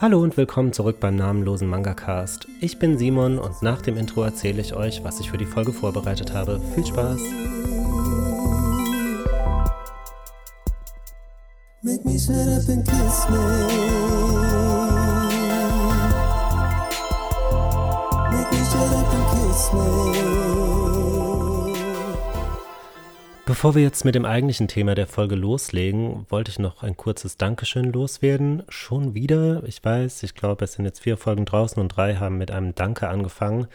Hallo und willkommen zurück beim namenlosen Manga-Cast. Ich bin Simon und nach dem Intro erzähle ich euch, was ich für die Folge vorbereitet habe. Viel Spaß! Make me shut up and kiss me. Make me shut up and kiss me. Bevor wir jetzt mit dem eigentlichen Thema der Folge loslegen, wollte ich noch ein kurzes Dankeschön loswerden. Schon wieder, ich weiß, ich glaube, es sind jetzt vier Folgen draußen und drei haben mit einem Danke angefangen.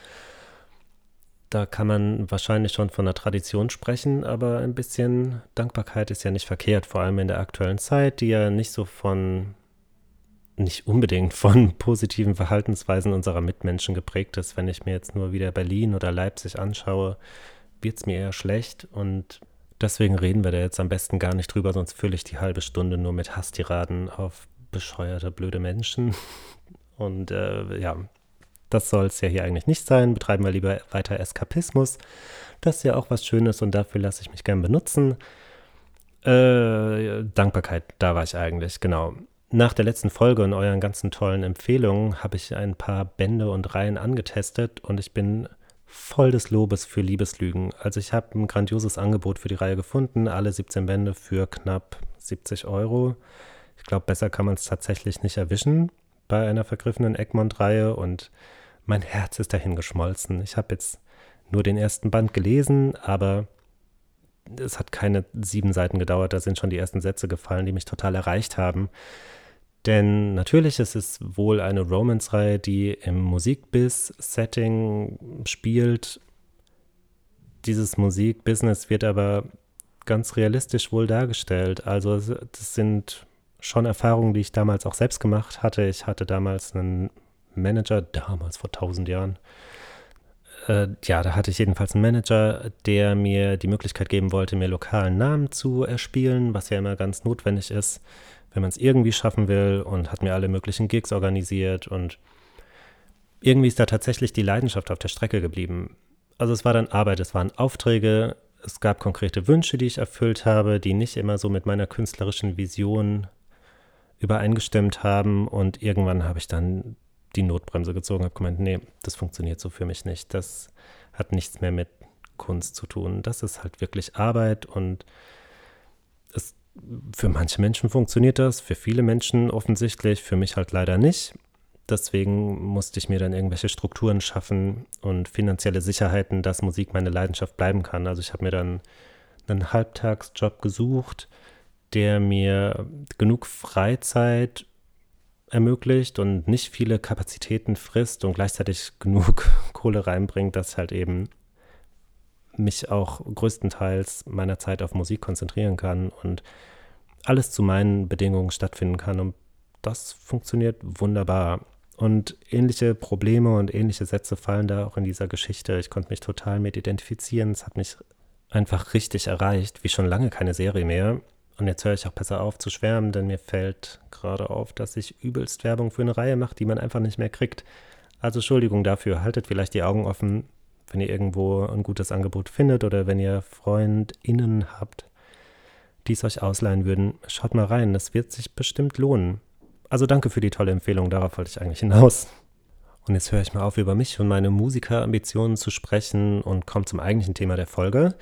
Da kann man wahrscheinlich schon von einer Tradition sprechen, aber ein bisschen Dankbarkeit ist ja nicht verkehrt, vor allem in der aktuellen Zeit, die ja nicht so von, nicht unbedingt von positiven Verhaltensweisen unserer Mitmenschen geprägt ist. Wenn ich mir jetzt nur wieder Berlin oder Leipzig anschaue, wird es mir eher schlecht und Deswegen reden wir da jetzt am besten gar nicht drüber, sonst fülle ich die halbe Stunde nur mit Hasstiraden auf bescheuerte, blöde Menschen. Und äh, ja, das soll es ja hier eigentlich nicht sein. Betreiben wir lieber weiter Eskapismus. Das ist ja auch was Schönes und dafür lasse ich mich gern benutzen. Äh, Dankbarkeit, da war ich eigentlich, genau. Nach der letzten Folge und euren ganzen tollen Empfehlungen habe ich ein paar Bände und Reihen angetestet und ich bin voll des Lobes für Liebeslügen. Also ich habe ein grandioses Angebot für die Reihe gefunden, alle 17 Bände für knapp 70 Euro. Ich glaube, besser kann man es tatsächlich nicht erwischen bei einer vergriffenen Egmont-Reihe und mein Herz ist dahin geschmolzen. Ich habe jetzt nur den ersten Band gelesen, aber es hat keine sieben Seiten gedauert, da sind schon die ersten Sätze gefallen, die mich total erreicht haben. Denn natürlich ist es wohl eine Romance-Reihe, die im Musikbiz-Setting spielt. Dieses Musikbusiness wird aber ganz realistisch wohl dargestellt. Also das sind schon Erfahrungen, die ich damals auch selbst gemacht hatte. Ich hatte damals einen Manager, damals vor tausend Jahren. Äh, ja, da hatte ich jedenfalls einen Manager, der mir die Möglichkeit geben wollte, mir lokalen Namen zu erspielen, was ja immer ganz notwendig ist wenn man es irgendwie schaffen will und hat mir alle möglichen Gigs organisiert und irgendwie ist da tatsächlich die Leidenschaft auf der Strecke geblieben. Also es war dann Arbeit, es waren Aufträge, es gab konkrete Wünsche, die ich erfüllt habe, die nicht immer so mit meiner künstlerischen Vision übereingestimmt haben und irgendwann habe ich dann die Notbremse gezogen, habe gemeint, nee, das funktioniert so für mich nicht. Das hat nichts mehr mit Kunst zu tun. Das ist halt wirklich Arbeit und für manche Menschen funktioniert das, für viele Menschen offensichtlich, für mich halt leider nicht. Deswegen musste ich mir dann irgendwelche Strukturen schaffen und finanzielle Sicherheiten, dass Musik meine Leidenschaft bleiben kann. Also ich habe mir dann einen Halbtagsjob gesucht, der mir genug Freizeit ermöglicht und nicht viele Kapazitäten frisst und gleichzeitig genug Kohle reinbringt, dass halt eben mich auch größtenteils meiner Zeit auf Musik konzentrieren kann und alles zu meinen Bedingungen stattfinden kann. Und das funktioniert wunderbar. Und ähnliche Probleme und ähnliche Sätze fallen da auch in dieser Geschichte. Ich konnte mich total mit identifizieren. Es hat mich einfach richtig erreicht, wie schon lange keine Serie mehr. Und jetzt höre ich auch besser auf zu schwärmen, denn mir fällt gerade auf, dass ich übelst Werbung für eine Reihe mache, die man einfach nicht mehr kriegt. Also Entschuldigung dafür, haltet vielleicht die Augen offen wenn ihr irgendwo ein gutes Angebot findet oder wenn ihr FreundInnen habt, die es euch ausleihen würden, schaut mal rein. Das wird sich bestimmt lohnen. Also danke für die tolle Empfehlung, darauf wollte ich eigentlich hinaus. Und jetzt höre ich mal auf, über mich und meine Musikerambitionen zu sprechen und komme zum eigentlichen Thema der Folge.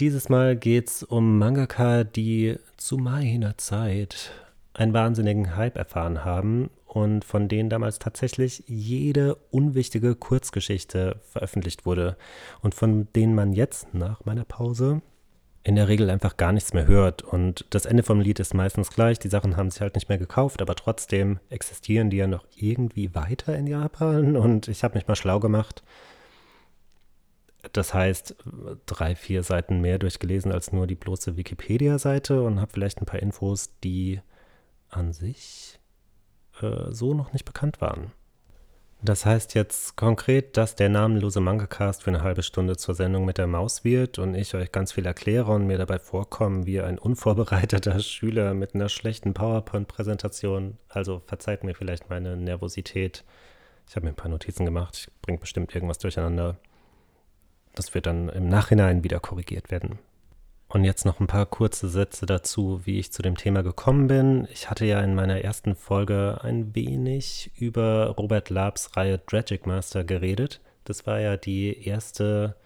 Dieses Mal geht es um Mangaka, die zu meiner Zeit einen wahnsinnigen Hype erfahren haben und von denen damals tatsächlich jede unwichtige Kurzgeschichte veröffentlicht wurde und von denen man jetzt nach meiner Pause in der Regel einfach gar nichts mehr hört. Und das Ende vom Lied ist meistens gleich. Die Sachen haben sich halt nicht mehr gekauft, aber trotzdem existieren die ja noch irgendwie weiter in Japan. Und ich habe mich mal schlau gemacht. Das heißt, drei, vier Seiten mehr durchgelesen als nur die bloße Wikipedia-Seite und habe vielleicht ein paar Infos, die an sich äh, so noch nicht bekannt waren. Das heißt jetzt konkret, dass der namenlose Manga-Cast für eine halbe Stunde zur Sendung mit der Maus wird und ich euch ganz viel erkläre und mir dabei vorkomme wie ein unvorbereiteter Schüler mit einer schlechten PowerPoint-Präsentation. Also verzeiht mir vielleicht meine Nervosität. Ich habe mir ein paar Notizen gemacht. Ich bringe bestimmt irgendwas durcheinander. Das wird dann im Nachhinein wieder korrigiert werden. Und jetzt noch ein paar kurze Sätze dazu, wie ich zu dem Thema gekommen bin. Ich hatte ja in meiner ersten Folge ein wenig über Robert Labs Reihe Tragic Master geredet. Das war ja die erste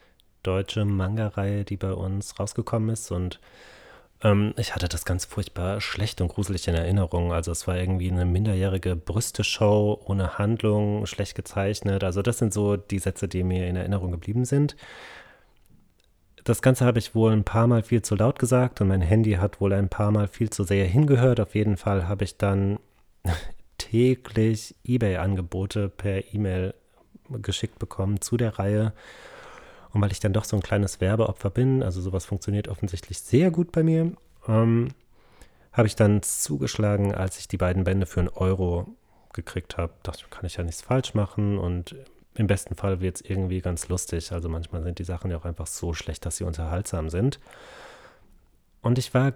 deutsche Manga-Reihe, die bei uns rausgekommen ist. Und ähm, ich hatte das ganz furchtbar schlecht und gruselig in Erinnerung. Also es war irgendwie eine minderjährige Brüste-Show ohne Handlung, schlecht gezeichnet. Also das sind so die Sätze, die mir in Erinnerung geblieben sind das Ganze habe ich wohl ein paar Mal viel zu laut gesagt und mein Handy hat wohl ein paar Mal viel zu sehr hingehört. Auf jeden Fall habe ich dann täglich eBay-Angebote per E-Mail geschickt bekommen zu der Reihe. Und weil ich dann doch so ein kleines Werbeopfer bin, also sowas funktioniert offensichtlich sehr gut bei mir, ähm, habe ich dann zugeschlagen, als ich die beiden Bände für einen Euro gekriegt habe. Dachte, kann ich ja nichts falsch machen und im besten Fall wird es irgendwie ganz lustig. Also manchmal sind die Sachen ja auch einfach so schlecht, dass sie unterhaltsam sind. Und ich war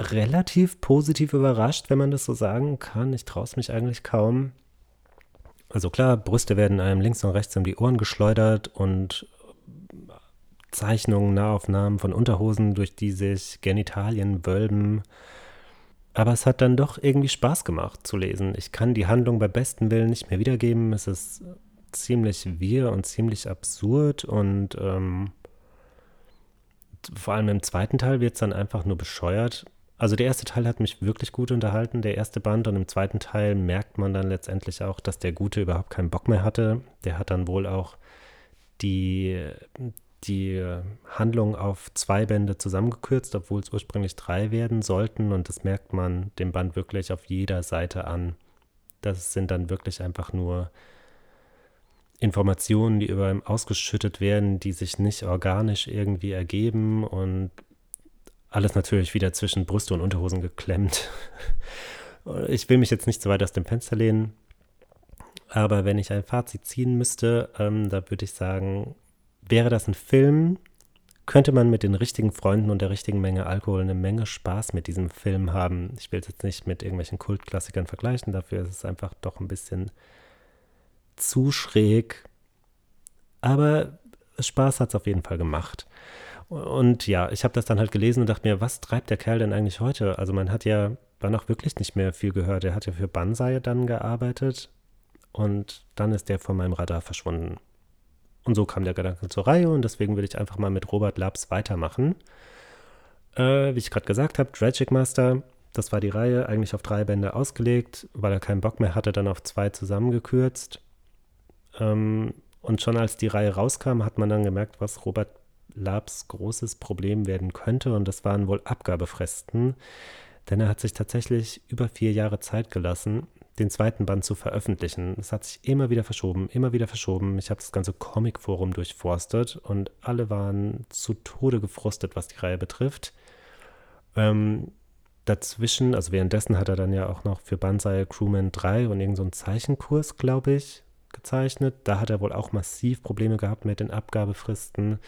relativ positiv überrascht, wenn man das so sagen kann. Ich traue es mich eigentlich kaum. Also klar, Brüste werden einem links und rechts um die Ohren geschleudert und Zeichnungen, Nahaufnahmen von Unterhosen, durch die sich Genitalien wölben. Aber es hat dann doch irgendwie Spaß gemacht zu lesen. Ich kann die Handlung bei bestem Willen nicht mehr wiedergeben. Es ist ziemlich wirr und ziemlich absurd und ähm, vor allem im zweiten Teil wird es dann einfach nur bescheuert. Also der erste Teil hat mich wirklich gut unterhalten, der erste Band, und im zweiten Teil merkt man dann letztendlich auch, dass der Gute überhaupt keinen Bock mehr hatte. Der hat dann wohl auch die, die Handlung auf zwei Bände zusammengekürzt, obwohl es ursprünglich drei werden sollten. Und das merkt man dem Band wirklich auf jeder Seite an. Das sind dann wirklich einfach nur Informationen, die über ihm ausgeschüttet werden, die sich nicht organisch irgendwie ergeben und alles natürlich wieder zwischen Brüste und Unterhosen geklemmt. Ich will mich jetzt nicht so weit aus dem Fenster lehnen, aber wenn ich ein Fazit ziehen müsste, ähm, da würde ich sagen, wäre das ein Film, könnte man mit den richtigen Freunden und der richtigen Menge Alkohol eine Menge Spaß mit diesem Film haben. Ich will es jetzt nicht mit irgendwelchen Kultklassikern vergleichen, dafür ist es einfach doch ein bisschen zu schräg. Aber Spaß hat es auf jeden Fall gemacht. Und ja, ich habe das dann halt gelesen und dachte mir, was treibt der Kerl denn eigentlich heute? Also man hat ja dann auch wirklich nicht mehr viel gehört. Er hat ja für Banzai dann gearbeitet und dann ist der von meinem Radar verschwunden. Und so kam der Gedanke zur Reihe und deswegen will ich einfach mal mit Robert Labs weitermachen. Äh, wie ich gerade gesagt habe, Tragic Master, das war die Reihe, eigentlich auf drei Bände ausgelegt, weil er keinen Bock mehr hatte, dann auf zwei zusammengekürzt. Ähm, und schon als die Reihe rauskam, hat man dann gemerkt, was Robert Labs großes Problem werden könnte. Und das waren wohl Abgabefristen. Denn er hat sich tatsächlich über vier Jahre Zeit gelassen, den zweiten Band zu veröffentlichen. Es hat sich immer wieder verschoben, immer wieder verschoben. Ich habe das ganze Comic-Forum durchforstet und alle waren zu Tode gefrustet, was die Reihe betrifft. Ähm, dazwischen, also währenddessen hat er dann ja auch noch für Banzai Crewman 3 und irgendeinen so Zeichenkurs, glaube ich, gezeichnet. Da hat er wohl auch massiv Probleme gehabt mit den Abgabefristen.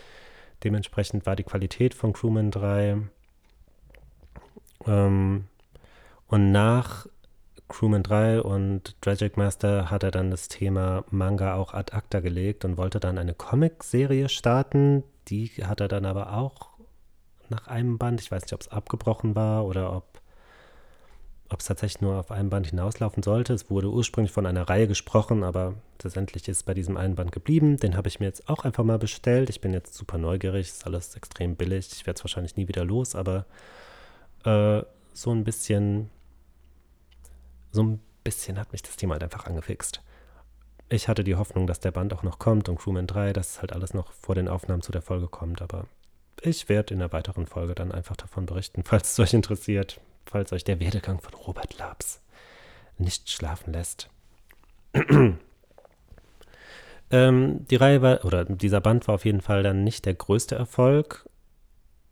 Dementsprechend war die Qualität von Crewman 3. Ähm, und nach Crewman 3 und Tragic Master hat er dann das Thema Manga auch ad acta gelegt und wollte dann eine Comic-Serie starten. Die hat er dann aber auch nach einem Band, ich weiß nicht, ob es abgebrochen war oder ob ob es tatsächlich nur auf einem Band hinauslaufen sollte. Es wurde ursprünglich von einer Reihe gesprochen, aber letztendlich ist es bei diesem einen Band geblieben. Den habe ich mir jetzt auch einfach mal bestellt. Ich bin jetzt super neugierig, ist alles extrem billig. Ich werde es wahrscheinlich nie wieder los, aber äh, so ein bisschen, so ein bisschen hat mich das Thema halt einfach angefixt. Ich hatte die Hoffnung, dass der Band auch noch kommt und Crewman 3, dass halt alles noch vor den Aufnahmen zu der Folge kommt, aber ich werde in der weiteren Folge dann einfach davon berichten, falls es euch interessiert falls euch der Werdegang von Robert Labs nicht schlafen lässt. ähm, die Reihe war, oder dieser Band war auf jeden Fall dann nicht der größte Erfolg.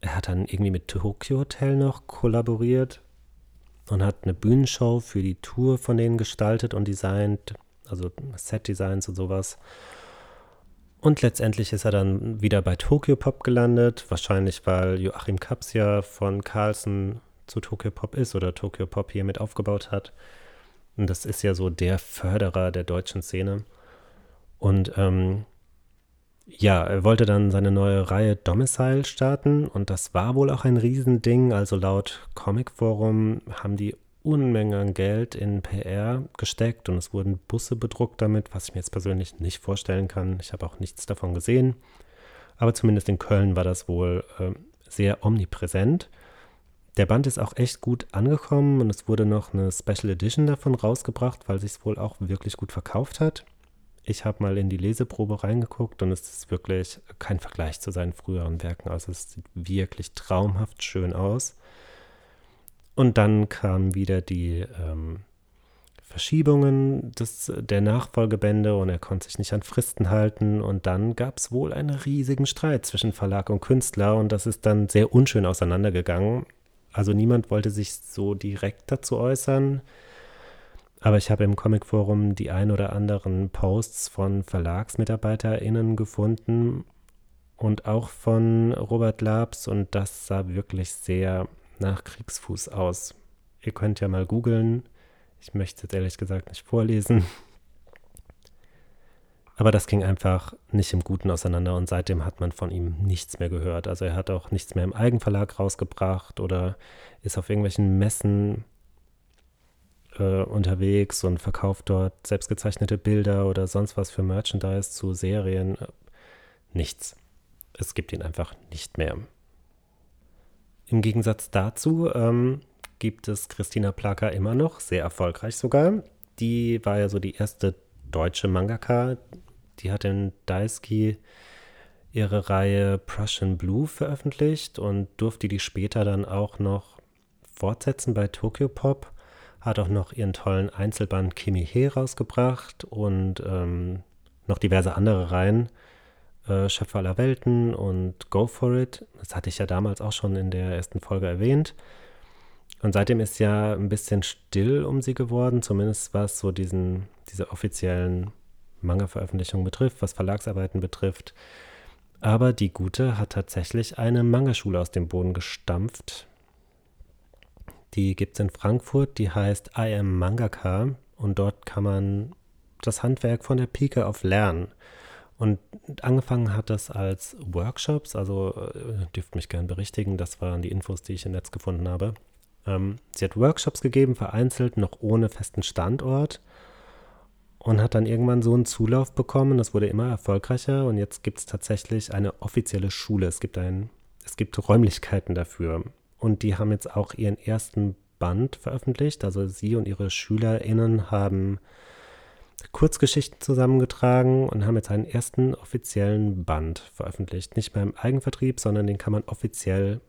Er hat dann irgendwie mit Tokyo Hotel noch kollaboriert und hat eine Bühnenshow für die Tour von denen gestaltet und designt, also Set-Designs und sowas. Und letztendlich ist er dann wieder bei Tokyo Pop gelandet, wahrscheinlich weil Joachim Kaps ja von Carlsen zu Tokyo Pop ist oder Tokyo Pop hier mit aufgebaut hat. Und das ist ja so der Förderer der deutschen Szene. Und ähm, ja, er wollte dann seine neue Reihe Domicile starten und das war wohl auch ein Riesending. Also laut Comic Forum haben die Unmengen an Geld in PR gesteckt und es wurden Busse bedruckt damit, was ich mir jetzt persönlich nicht vorstellen kann. Ich habe auch nichts davon gesehen. Aber zumindest in Köln war das wohl äh, sehr omnipräsent. Der Band ist auch echt gut angekommen und es wurde noch eine Special Edition davon rausgebracht, weil sich es wohl auch wirklich gut verkauft hat. Ich habe mal in die Leseprobe reingeguckt und es ist wirklich kein Vergleich zu seinen früheren Werken. Also es sieht wirklich traumhaft schön aus. Und dann kamen wieder die ähm, Verschiebungen des, der Nachfolgebände und er konnte sich nicht an Fristen halten. Und dann gab es wohl einen riesigen Streit zwischen Verlag und Künstler und das ist dann sehr unschön auseinandergegangen. Also niemand wollte sich so direkt dazu äußern. Aber ich habe im Comicforum die ein oder anderen Posts von VerlagsmitarbeiterInnen gefunden und auch von Robert Labs und das sah wirklich sehr nach Kriegsfuß aus. Ihr könnt ja mal googeln. Ich möchte es ehrlich gesagt nicht vorlesen. Aber das ging einfach nicht im Guten auseinander und seitdem hat man von ihm nichts mehr gehört. Also er hat auch nichts mehr im Eigenverlag rausgebracht oder ist auf irgendwelchen Messen äh, unterwegs und verkauft dort selbstgezeichnete Bilder oder sonst was für Merchandise zu Serien. Nichts. Es gibt ihn einfach nicht mehr. Im Gegensatz dazu ähm, gibt es Christina Plaka immer noch, sehr erfolgreich sogar. Die war ja so die erste deutsche Mangaka. Die hat in Daisuke ihre Reihe Prussian Blue veröffentlicht und durfte die später dann auch noch fortsetzen bei Tokyo Pop. Hat auch noch ihren tollen Einzelband Kimi He rausgebracht und ähm, noch diverse andere Reihen. Äh, Schöpfer aller Welten und Go For It. Das hatte ich ja damals auch schon in der ersten Folge erwähnt. Und seitdem ist ja ein bisschen still um sie geworden, zumindest was so diesen, diese offiziellen Manga-Veröffentlichungen betrifft, was Verlagsarbeiten betrifft. Aber die Gute hat tatsächlich eine Mangaschule aus dem Boden gestampft. Die gibt es in Frankfurt, die heißt I Am Mangaka und dort kann man das Handwerk von der Pike auf lernen. Und angefangen hat das als Workshops, also äh, dürft mich gern berichtigen, das waren die Infos, die ich im Netz gefunden habe. Ähm, sie hat Workshops gegeben, vereinzelt, noch ohne festen Standort und hat dann irgendwann so einen Zulauf bekommen. Das wurde immer erfolgreicher und jetzt gibt es tatsächlich eine offizielle Schule. Es gibt, ein, es gibt Räumlichkeiten dafür. Und die haben jetzt auch ihren ersten Band veröffentlicht. Also sie und ihre SchülerInnen haben Kurzgeschichten zusammengetragen und haben jetzt einen ersten offiziellen Band veröffentlicht. Nicht mehr im Eigenvertrieb, sondern den kann man offiziell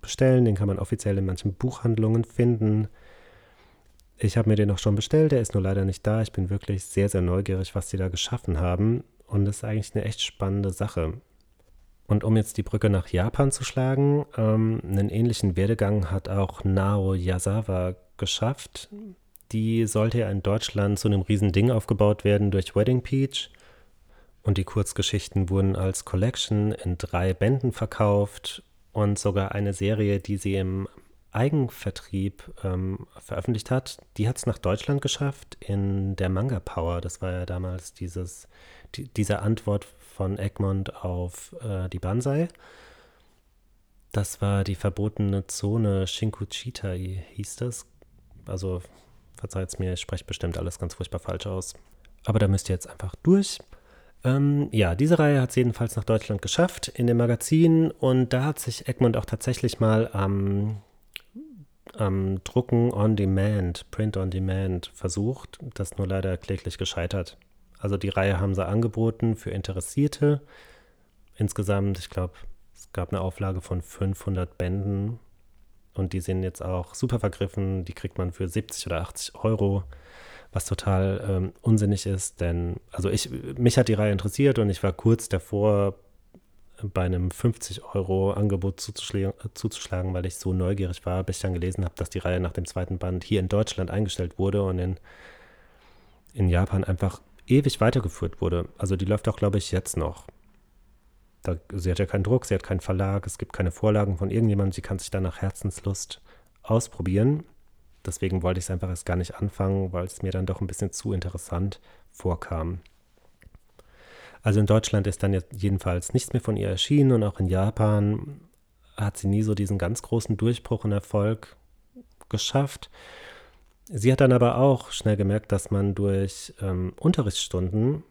bestellen, den kann man offiziell in manchen Buchhandlungen finden. Ich habe mir den auch schon bestellt, der ist nur leider nicht da. Ich bin wirklich sehr, sehr neugierig, was sie da geschaffen haben. Und das ist eigentlich eine echt spannende Sache. Und um jetzt die Brücke nach Japan zu schlagen, ähm, einen ähnlichen Werdegang hat auch Nao Yasawa geschafft. Die sollte ja in Deutschland zu einem riesen Ding aufgebaut werden durch Wedding Peach. Und die Kurzgeschichten wurden als Collection in drei Bänden verkauft und sogar eine Serie, die sie im Eigenvertrieb ähm, veröffentlicht hat, die hat es nach Deutschland geschafft in der Manga Power. Das war ja damals dieses, die, diese Antwort von Egmont auf äh, die Banzai. Das war die verbotene Zone Shinkuchitai, hieß das. Also Verzeiht mir, ich spreche bestimmt alles ganz furchtbar falsch aus. Aber da müsst ihr jetzt einfach durch. Ähm, ja, diese Reihe hat es jedenfalls nach Deutschland geschafft in dem Magazin und da hat sich Egmont auch tatsächlich mal am, am Drucken on Demand, Print on Demand versucht, das nur leider kläglich gescheitert. Also die Reihe haben sie angeboten für Interessierte. Insgesamt, ich glaube, es gab eine Auflage von 500 Bänden und die sind jetzt auch super vergriffen. Die kriegt man für 70 oder 80 Euro, was total ähm, unsinnig ist. Denn, also ich, mich hat die Reihe interessiert und ich war kurz davor, bei einem 50 Euro Angebot zuzuschlagen, zuzuschlagen, weil ich so neugierig war, bis ich dann gelesen habe, dass die Reihe nach dem zweiten Band hier in Deutschland eingestellt wurde und in, in Japan einfach ewig weitergeführt wurde. Also die läuft auch, glaube ich, jetzt noch. Da, sie hat ja keinen Druck, sie hat keinen Verlag, es gibt keine Vorlagen von irgendjemandem, sie kann sich da nach Herzenslust ausprobieren. Deswegen wollte ich es einfach erst gar nicht anfangen, weil es mir dann doch ein bisschen zu interessant vorkam. Also in Deutschland ist dann jetzt jedenfalls nichts mehr von ihr erschienen und auch in Japan hat sie nie so diesen ganz großen Durchbruch und Erfolg geschafft. Sie hat dann aber auch schnell gemerkt, dass man durch ähm, Unterrichtsstunden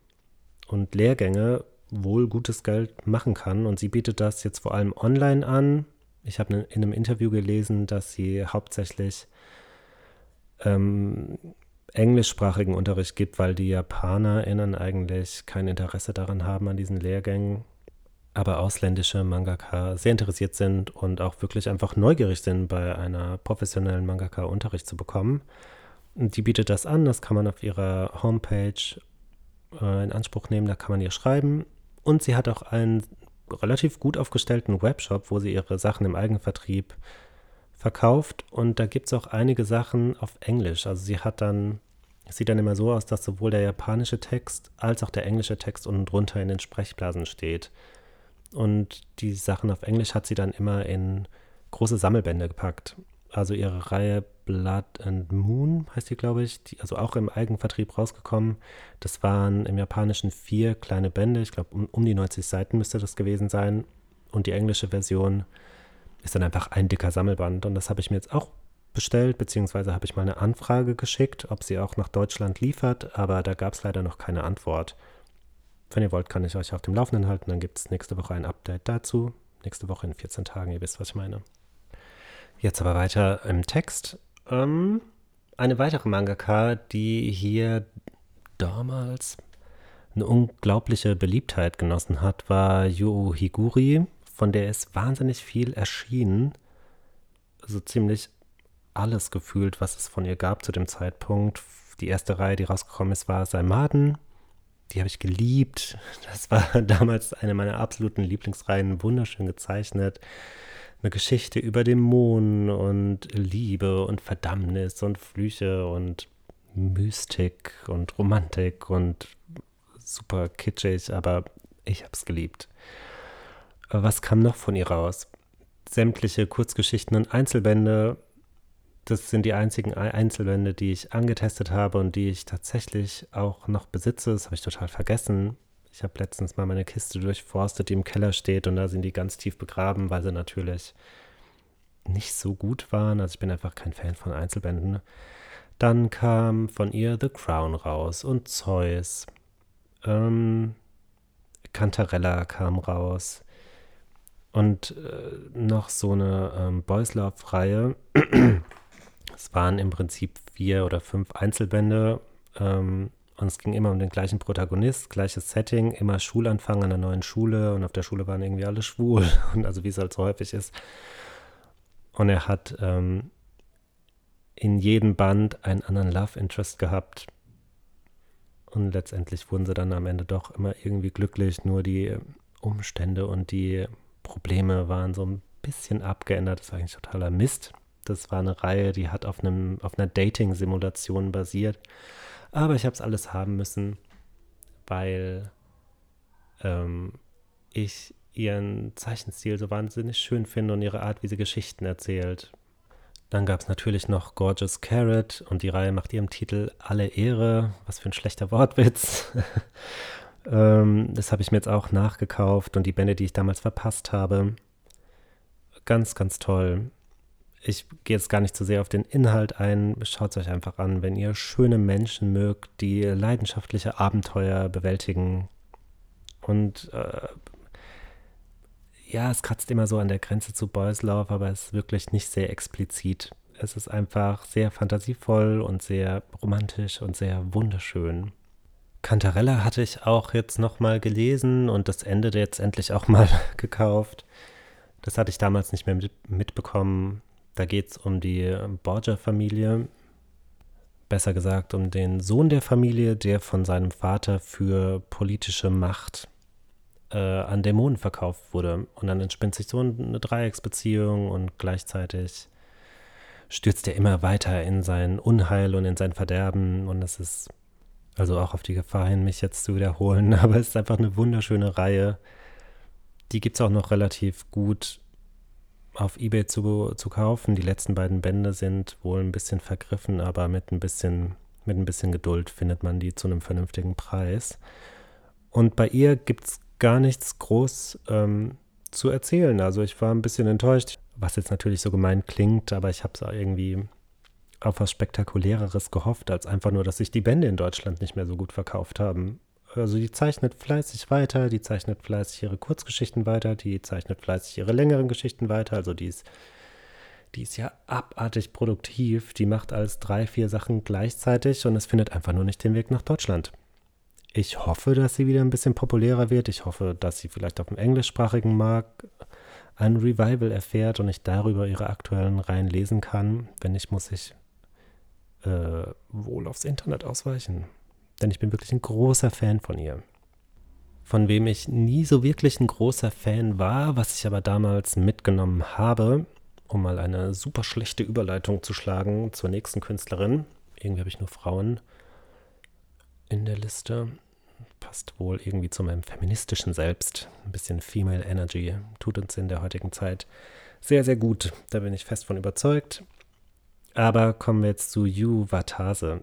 und Lehrgänge wohl gutes Geld machen kann. Und sie bietet das jetzt vor allem online an. Ich habe in einem Interview gelesen, dass sie hauptsächlich ähm, englischsprachigen Unterricht gibt, weil die JapanerInnen eigentlich kein Interesse daran haben an diesen Lehrgängen, aber ausländische Mangaka sehr interessiert sind und auch wirklich einfach neugierig sind, bei einer professionellen Mangaka Unterricht zu bekommen. Die bietet das an, das kann man auf ihrer Homepage äh, in Anspruch nehmen, da kann man ihr schreiben. Und sie hat auch einen relativ gut aufgestellten Webshop, wo sie ihre Sachen im Eigenvertrieb verkauft und da gibt es auch einige Sachen auf Englisch. Also sie hat dann, es sieht dann immer so aus, dass sowohl der japanische Text als auch der englische Text unten drunter in den Sprechblasen steht. Und die Sachen auf Englisch hat sie dann immer in große Sammelbände gepackt. Also ihre Reihe Blood and Moon heißt die, glaube ich, die, also auch im Eigenvertrieb rausgekommen. Das waren im Japanischen vier kleine Bände, ich glaube um, um die 90 Seiten müsste das gewesen sein. Und die englische Version ist dann einfach ein dicker Sammelband. Und das habe ich mir jetzt auch bestellt, beziehungsweise habe ich mal eine Anfrage geschickt, ob sie auch nach Deutschland liefert, aber da gab es leider noch keine Antwort. Wenn ihr wollt, kann ich euch auf dem Laufenden halten. Dann gibt es nächste Woche ein Update dazu. Nächste Woche in 14 Tagen, ihr wisst, was ich meine. Jetzt aber weiter im Text. Ähm, eine weitere Mangaka, die hier damals eine unglaubliche Beliebtheit genossen hat, war Yu Higuri von der ist wahnsinnig viel erschienen. So ziemlich alles gefühlt, was es von ihr gab zu dem Zeitpunkt. Die erste Reihe, die rausgekommen ist, war Salmaden. Die habe ich geliebt. Das war damals eine meiner absoluten Lieblingsreihen, wunderschön gezeichnet. Eine Geschichte über Dämonen und Liebe und Verdammnis und Flüche und Mystik und Romantik und super kitschig, aber ich habe es geliebt. Was kam noch von ihr raus? Sämtliche Kurzgeschichten und Einzelbände. Das sind die einzigen Einzelbände, die ich angetestet habe und die ich tatsächlich auch noch besitze. Das habe ich total vergessen. Ich habe letztens mal meine Kiste durchforstet, die im Keller steht und da sind die ganz tief begraben, weil sie natürlich nicht so gut waren. Also ich bin einfach kein Fan von Einzelbänden. Dann kam von ihr The Crown raus und Zeus. Ähm, Cantarella kam raus. Und äh, noch so eine ähm, Boys Love-Reihe. es waren im Prinzip vier oder fünf Einzelbände. Ähm, und es ging immer um den gleichen Protagonist, gleiches Setting, immer Schulanfang an der neuen Schule. Und auf der Schule waren irgendwie alle schwul. Und also wie es halt so häufig ist. Und er hat ähm, in jedem Band einen anderen Love Interest gehabt. Und letztendlich wurden sie dann am Ende doch immer irgendwie glücklich. Nur die Umstände und die Probleme waren so ein bisschen abgeändert. Das war eigentlich totaler Mist. Das war eine Reihe, die hat auf, einem, auf einer Dating-Simulation basiert. Aber ich habe es alles haben müssen, weil ähm, ich ihren Zeichenstil so wahnsinnig schön finde und ihre Art, wie sie Geschichten erzählt. Dann gab es natürlich noch Gorgeous Carrot und die Reihe macht ihrem Titel alle Ehre. Was für ein schlechter Wortwitz. Ähm, das habe ich mir jetzt auch nachgekauft und die Bände, die ich damals verpasst habe. Ganz, ganz toll. Ich gehe jetzt gar nicht zu so sehr auf den Inhalt ein. Schaut es euch einfach an, wenn ihr schöne Menschen mögt, die leidenschaftliche Abenteuer bewältigen. Und äh, ja, es kratzt immer so an der Grenze zu Boys Love, aber es ist wirklich nicht sehr explizit. Es ist einfach sehr fantasievoll und sehr romantisch und sehr wunderschön. Cantarella hatte ich auch jetzt nochmal gelesen und das Ende jetzt endlich auch mal gekauft. Das hatte ich damals nicht mehr mit, mitbekommen. Da geht es um die Borgia-Familie. Besser gesagt, um den Sohn der Familie, der von seinem Vater für politische Macht äh, an Dämonen verkauft wurde. Und dann entspinnt sich so eine Dreiecksbeziehung und gleichzeitig stürzt er immer weiter in sein Unheil und in sein Verderben. Und es ist also auch auf die Gefahr hin, mich jetzt zu wiederholen. Aber es ist einfach eine wunderschöne Reihe. Die gibt es auch noch relativ gut auf Ebay zu, zu kaufen. Die letzten beiden Bände sind wohl ein bisschen vergriffen, aber mit ein bisschen, mit ein bisschen Geduld findet man die zu einem vernünftigen Preis. Und bei ihr gibt es gar nichts groß ähm, zu erzählen. Also ich war ein bisschen enttäuscht, was jetzt natürlich so gemein klingt, aber ich habe es irgendwie auf was Spektakuläreres gehofft, als einfach nur, dass sich die Bände in Deutschland nicht mehr so gut verkauft haben. Also die zeichnet fleißig weiter, die zeichnet fleißig ihre Kurzgeschichten weiter, die zeichnet fleißig ihre längeren Geschichten weiter. Also die ist, die ist ja abartig produktiv. Die macht als drei, vier Sachen gleichzeitig und es findet einfach nur nicht den Weg nach Deutschland. Ich hoffe, dass sie wieder ein bisschen populärer wird. Ich hoffe, dass sie vielleicht auf dem englischsprachigen Markt ein Revival erfährt und ich darüber ihre aktuellen Reihen lesen kann. Wenn nicht, muss ich äh, wohl aufs Internet ausweichen. Denn ich bin wirklich ein großer Fan von ihr. Von wem ich nie so wirklich ein großer Fan war, was ich aber damals mitgenommen habe, um mal eine super schlechte Überleitung zu schlagen zur nächsten Künstlerin. Irgendwie habe ich nur Frauen in der Liste. Passt wohl irgendwie zu meinem feministischen Selbst. Ein bisschen Female Energy tut uns in der heutigen Zeit sehr, sehr gut. Da bin ich fest von überzeugt. Aber kommen wir jetzt zu Yu Watase.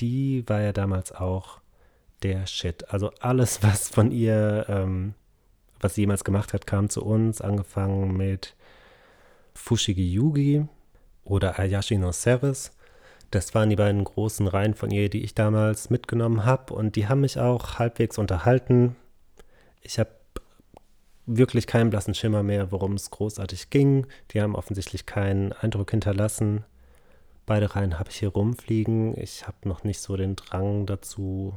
Die war ja damals auch der Shit. Also alles, was von ihr, ähm, was sie jemals gemacht hat, kam zu uns. Angefangen mit Fushigi Yugi oder Ayashi no Service. Das waren die beiden großen Reihen von ihr, die ich damals mitgenommen habe. Und die haben mich auch halbwegs unterhalten. Ich habe wirklich keinen blassen Schimmer mehr, worum es großartig ging. Die haben offensichtlich keinen Eindruck hinterlassen. Beide Reihen habe ich hier rumfliegen. Ich habe noch nicht so den Drang dazu,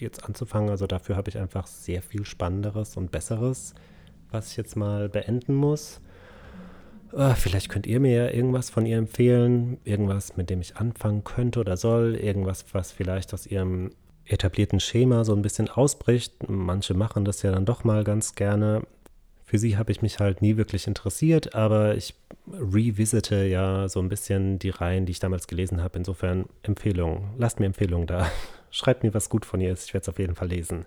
jetzt anzufangen. Also dafür habe ich einfach sehr viel Spannenderes und Besseres, was ich jetzt mal beenden muss. Uh, vielleicht könnt ihr mir ja irgendwas von ihr empfehlen, irgendwas, mit dem ich anfangen könnte oder soll, irgendwas, was vielleicht aus ihrem etablierten Schema so ein bisschen ausbricht. Manche machen das ja dann doch mal ganz gerne. Für sie habe ich mich halt nie wirklich interessiert, aber ich revisite ja so ein bisschen die Reihen, die ich damals gelesen habe. Insofern Empfehlungen. Lasst mir Empfehlungen da. Schreibt mir, was gut von ihr ist. Ich werde es auf jeden Fall lesen.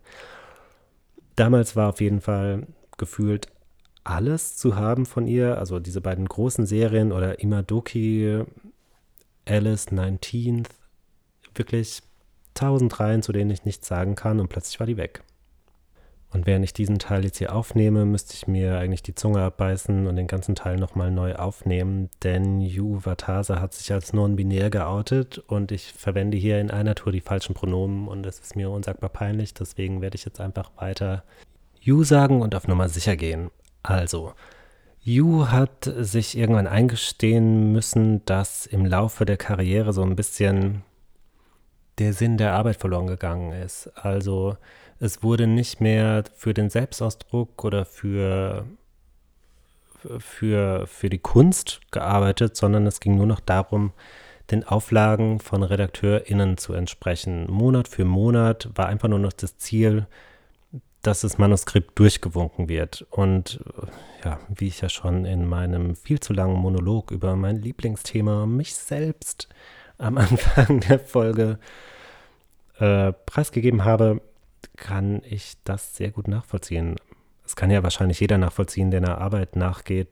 Damals war auf jeden Fall gefühlt alles zu haben von ihr. Also diese beiden großen Serien oder Imadoki, Alice 19th. Wirklich tausend Reihen, zu denen ich nichts sagen kann und plötzlich war die weg. Und während ich diesen Teil jetzt hier aufnehme, müsste ich mir eigentlich die Zunge abbeißen und den ganzen Teil nochmal neu aufnehmen, denn Yu Vatasa hat sich als non-binär geoutet und ich verwende hier in einer Tour die falschen Pronomen und es ist mir unsagbar peinlich, deswegen werde ich jetzt einfach weiter Yu sagen und auf Nummer sicher gehen. Also, Yu hat sich irgendwann eingestehen müssen, dass im Laufe der Karriere so ein bisschen der Sinn der Arbeit verloren gegangen ist. Also, es wurde nicht mehr für den Selbstausdruck oder für, für, für die Kunst gearbeitet, sondern es ging nur noch darum, den Auflagen von RedakteurInnen zu entsprechen. Monat für Monat war einfach nur noch das Ziel, dass das Manuskript durchgewunken wird. Und ja, wie ich ja schon in meinem viel zu langen Monolog über mein Lieblingsthema, mich selbst, am Anfang der Folge äh, preisgegeben habe, kann ich das sehr gut nachvollziehen. Es kann ja wahrscheinlich jeder nachvollziehen, der einer Arbeit nachgeht,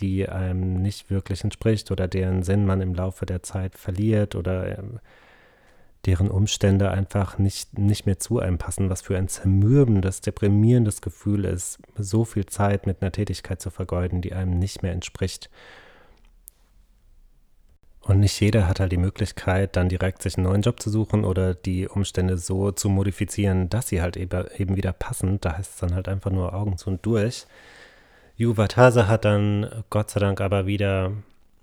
die einem nicht wirklich entspricht oder deren Sinn man im Laufe der Zeit verliert oder ähm, deren Umstände einfach nicht, nicht mehr zu einem passen, was für ein zermürbendes, deprimierendes Gefühl ist, so viel Zeit mit einer Tätigkeit zu vergeuden, die einem nicht mehr entspricht. Und nicht jeder hat halt die Möglichkeit, dann direkt sich einen neuen Job zu suchen oder die Umstände so zu modifizieren, dass sie halt eben wieder passen. Da heißt es dann halt einfach nur Augen zu und durch. Juvatase hat dann Gott sei Dank aber wieder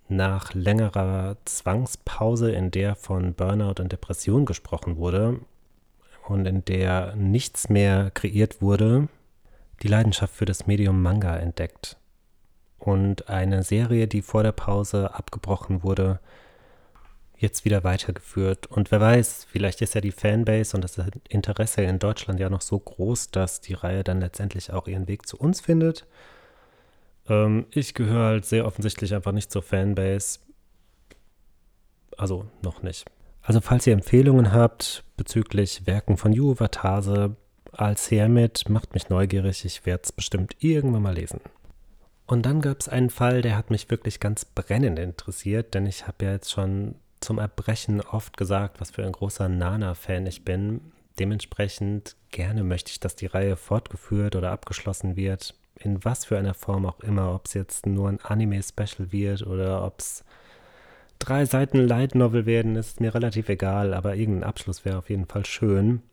nach längerer Zwangspause, in der von Burnout und Depression gesprochen wurde und in der nichts mehr kreiert wurde, die Leidenschaft für das Medium Manga entdeckt und eine Serie, die vor der Pause abgebrochen wurde, jetzt wieder weitergeführt. Und wer weiß, vielleicht ist ja die Fanbase und das Interesse in Deutschland ja noch so groß, dass die Reihe dann letztendlich auch ihren Weg zu uns findet. Ähm, ich gehöre halt sehr offensichtlich einfach nicht zur Fanbase. Also noch nicht. Also falls ihr Empfehlungen habt bezüglich Werken von Yu Vatase, als Hermit, macht mich neugierig. Ich werde es bestimmt irgendwann mal lesen. Und dann gab es einen Fall, der hat mich wirklich ganz brennend interessiert, denn ich habe ja jetzt schon zum Erbrechen oft gesagt, was für ein großer Nana-Fan ich bin. Dementsprechend gerne möchte ich, dass die Reihe fortgeführt oder abgeschlossen wird. In was für einer Form auch immer. Ob es jetzt nur ein Anime-Special wird oder ob es drei Seiten Light Novel werden, ist mir relativ egal. Aber irgendein Abschluss wäre auf jeden Fall schön.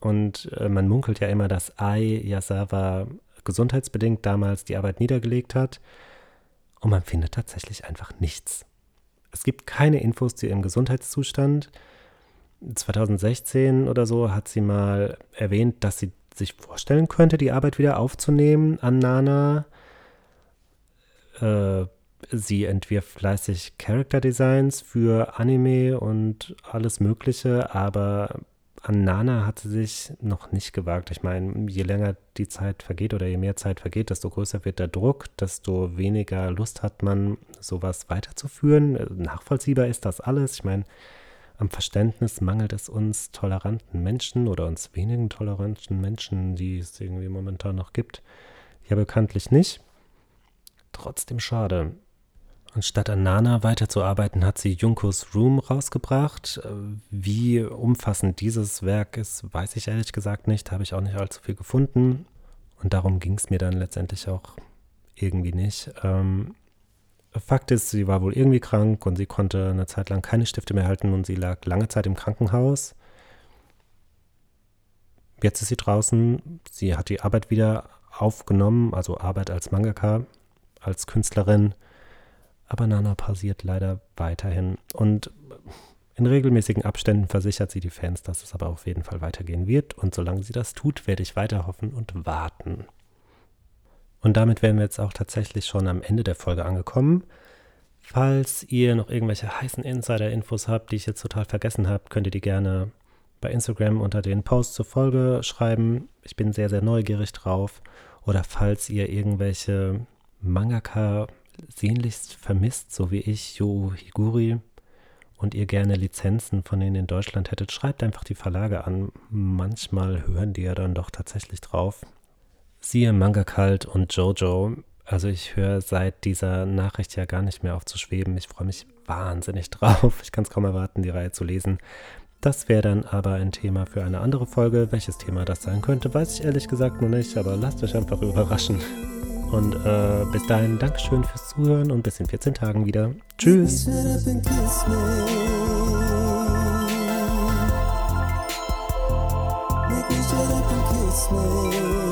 Und äh, man munkelt ja immer, dass Ai Yasawa gesundheitsbedingt damals die Arbeit niedergelegt hat. Und man findet tatsächlich einfach nichts. Es gibt keine Infos zu ihrem Gesundheitszustand. 2016 oder so hat sie mal erwähnt, dass sie sich vorstellen könnte, die Arbeit wieder aufzunehmen an Nana. Äh, sie entwirft fleißig Character Designs für Anime und alles Mögliche, aber an Nana hat sie sich noch nicht gewagt. Ich meine, je länger die Zeit vergeht oder je mehr Zeit vergeht, desto größer wird der Druck, desto weniger Lust hat man, sowas weiterzuführen. Nachvollziehbar ist das alles. Ich meine, am Verständnis mangelt es uns toleranten Menschen oder uns wenigen toleranten Menschen, die es irgendwie momentan noch gibt. Ja, bekanntlich nicht. Trotzdem schade. Anstatt an Nana weiterzuarbeiten, hat sie Junkos Room rausgebracht. Wie umfassend dieses Werk ist, weiß ich ehrlich gesagt nicht. Habe ich auch nicht allzu viel gefunden. Und darum ging es mir dann letztendlich auch irgendwie nicht. Ähm, Fakt ist, sie war wohl irgendwie krank und sie konnte eine Zeit lang keine Stifte mehr halten und sie lag lange Zeit im Krankenhaus. Jetzt ist sie draußen. Sie hat die Arbeit wieder aufgenommen, also Arbeit als Mangaka, als Künstlerin aber Nana pausiert leider weiterhin. Und in regelmäßigen Abständen versichert sie die Fans, dass es aber auf jeden Fall weitergehen wird. Und solange sie das tut, werde ich weiter hoffen und warten. Und damit wären wir jetzt auch tatsächlich schon am Ende der Folge angekommen. Falls ihr noch irgendwelche heißen Insider-Infos habt, die ich jetzt total vergessen habe, könnt ihr die gerne bei Instagram unter den Post zur Folge schreiben. Ich bin sehr, sehr neugierig drauf. Oder falls ihr irgendwelche Mangaka sehnlichst vermisst, so wie ich, Yo Higuri, und ihr gerne Lizenzen von denen in Deutschland hättet, schreibt einfach die Verlage an. Manchmal hören die ja dann doch tatsächlich drauf. Siehe Manga Kalt und Jojo. Also ich höre seit dieser Nachricht ja gar nicht mehr auf zu schweben. Ich freue mich wahnsinnig drauf. Ich kann es kaum erwarten, die Reihe zu lesen. Das wäre dann aber ein Thema für eine andere Folge. Welches Thema das sein könnte, weiß ich ehrlich gesagt noch nicht, aber lasst euch einfach überraschen. Und äh, bis dahin, Dankeschön fürs Zuhören und bis in 14 Tagen wieder. Tschüss. Make me